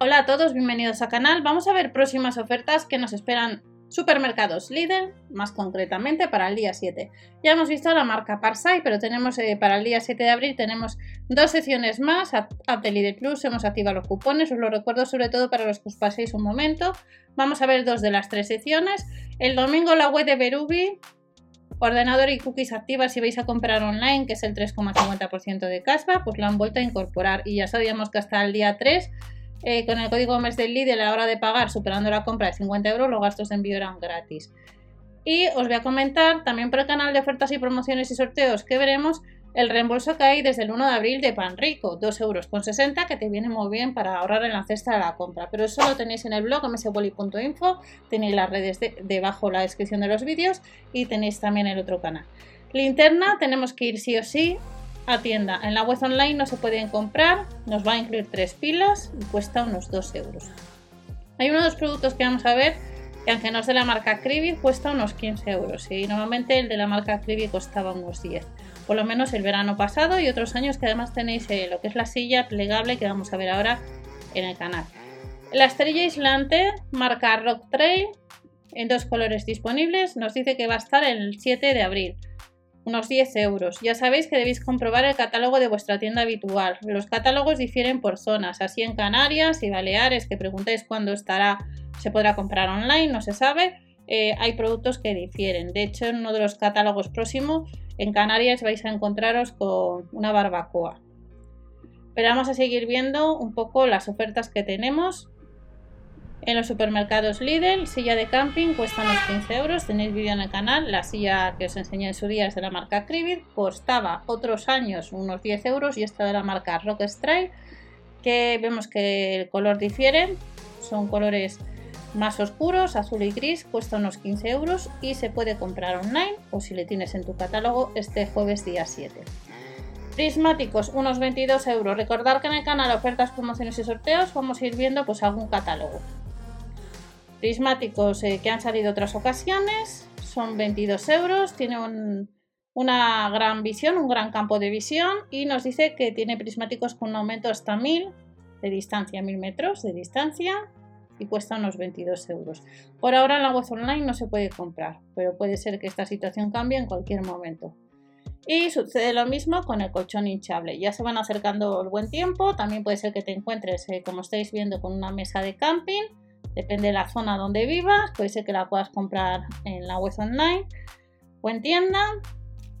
Hola a todos, bienvenidos al canal. Vamos a ver próximas ofertas que nos esperan supermercados Lidl, más concretamente para el día 7. Ya hemos visto la marca Parsai, pero tenemos eh, para el día 7 de abril tenemos dos secciones más, app de Lidl Plus, hemos activado los cupones, os lo recuerdo sobre todo para los que os paséis un momento. Vamos a ver dos de las tres secciones. El domingo la web de Berubi, ordenador y cookies activas si vais a comprar online, que es el 3,50% de cashback, pues lo han vuelto a incorporar y ya sabíamos que hasta el día 3 eh, con el código mes del a la hora de pagar, superando la compra de 50 euros, los gastos de envío eran gratis. Y os voy a comentar también por el canal de ofertas y promociones y sorteos que veremos el reembolso que hay desde el 1 de abril de Pan Rico, 2,60 euros que te viene muy bien para ahorrar en la cesta de la compra. Pero eso lo tenéis en el blog msboli.info, tenéis las redes debajo la descripción de los vídeos y tenéis también el otro canal. Linterna, tenemos que ir sí o sí a tienda. En la web online no se pueden comprar, nos va a incluir tres pilas y cuesta unos 2 euros. Hay uno de los productos que vamos a ver que aunque no es de la marca Cribi cuesta unos 15 euros y normalmente el de la marca Cribi costaba unos 10. Por lo menos el verano pasado y otros años que además tenéis eh, lo que es la silla plegable que vamos a ver ahora en el canal. La estrella aislante marca Rock Trail en dos colores disponibles nos dice que va a estar el 7 de abril unos 10 euros. Ya sabéis que debéis comprobar el catálogo de vuestra tienda habitual. Los catálogos difieren por zonas, así en Canarias y Baleares, que preguntáis cuándo estará, se podrá comprar online, no se sabe. Eh, hay productos que difieren. De hecho, en uno de los catálogos próximos, en Canarias vais a encontraros con una barbacoa. Pero vamos a seguir viendo un poco las ofertas que tenemos en los supermercados Lidl, silla de camping cuesta unos 15 euros. Tenéis vídeo en el canal. La silla que os enseñé en su día es de la marca Cribit. Costaba otros años unos 10 euros y esta de la marca Rock Strike. Que vemos que el color difiere. Son colores más oscuros, azul y gris. Cuesta unos 15 euros y se puede comprar online o si le tienes en tu catálogo este jueves día 7. Prismáticos, unos 22 euros. Recordar que en el canal ofertas, promociones y sorteos vamos a ir viendo pues algún catálogo prismáticos eh, que han salido otras ocasiones, son 22 euros, tiene una gran visión, un gran campo de visión y nos dice que tiene prismáticos con un aumento hasta 1000 de distancia, 1000 metros de distancia y cuesta unos 22 euros. Por ahora en la web online no se puede comprar, pero puede ser que esta situación cambie en cualquier momento. Y sucede lo mismo con el colchón hinchable. Ya se van acercando el buen tiempo. También puede ser que te encuentres, eh, como estáis viendo, con una mesa de camping Depende de la zona donde vivas, puede ser que la puedas comprar en la web online o en tienda.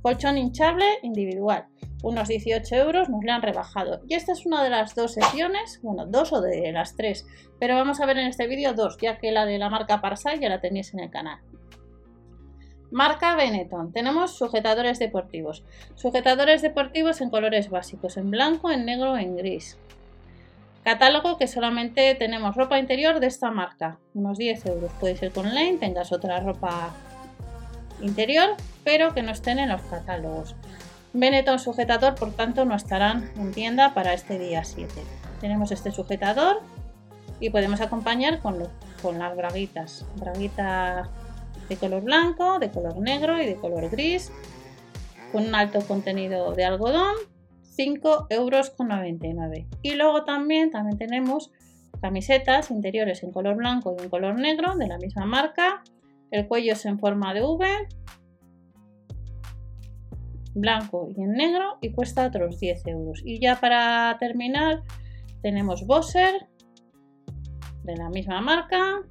Colchón hinchable individual, unos 18 euros nos le han rebajado. Y esta es una de las dos secciones, bueno, dos o de las tres, pero vamos a ver en este vídeo dos, ya que la de la marca Parsai ya la tenéis en el canal. Marca Benetton. Tenemos sujetadores deportivos. Sujetadores deportivos en colores básicos, en blanco, en negro, en gris. Catálogo que solamente tenemos ropa interior de esta marca, unos 10 euros. Puede ser con online, tengas otra ropa interior, pero que no estén en los catálogos. Benetton sujetador, por tanto, no estarán en tienda para este día 7. Tenemos este sujetador y podemos acompañar con, con las braguitas. Braguita de color blanco, de color negro y de color gris, con un alto contenido de algodón 5 euros con 99 y luego también también tenemos camisetas interiores en color blanco y en color negro de la misma marca. El cuello es en forma de V blanco y en negro y cuesta otros 10 euros. Y ya para terminar tenemos Bosser de la misma marca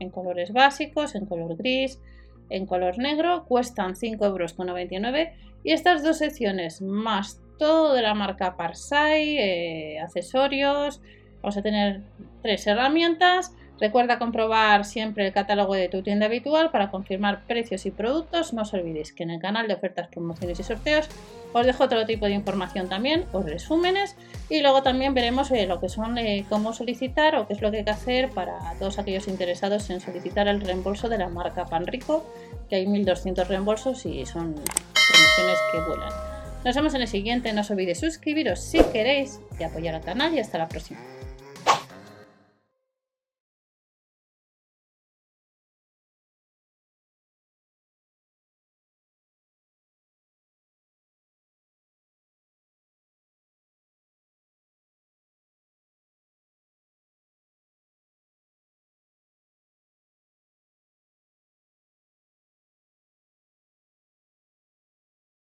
en colores básicos en color gris en color negro cuestan 5 euros con 99 y estas dos secciones más de la marca Parsai, eh, accesorios. Vamos a tener tres herramientas. Recuerda comprobar siempre el catálogo de tu tienda habitual para confirmar precios y productos. No os olvidéis que en el canal de ofertas, promociones y sorteos os dejo otro tipo de información también, os resúmenes y luego también veremos eh, lo que son eh, cómo solicitar o qué es lo que hay que hacer para todos aquellos interesados en solicitar el reembolso de la marca Panrico, que hay 1200 reembolsos y son promociones que vuelan. Nos vemos en el siguiente. No os olvidéis suscribiros si queréis y apoyar al canal y hasta la próxima.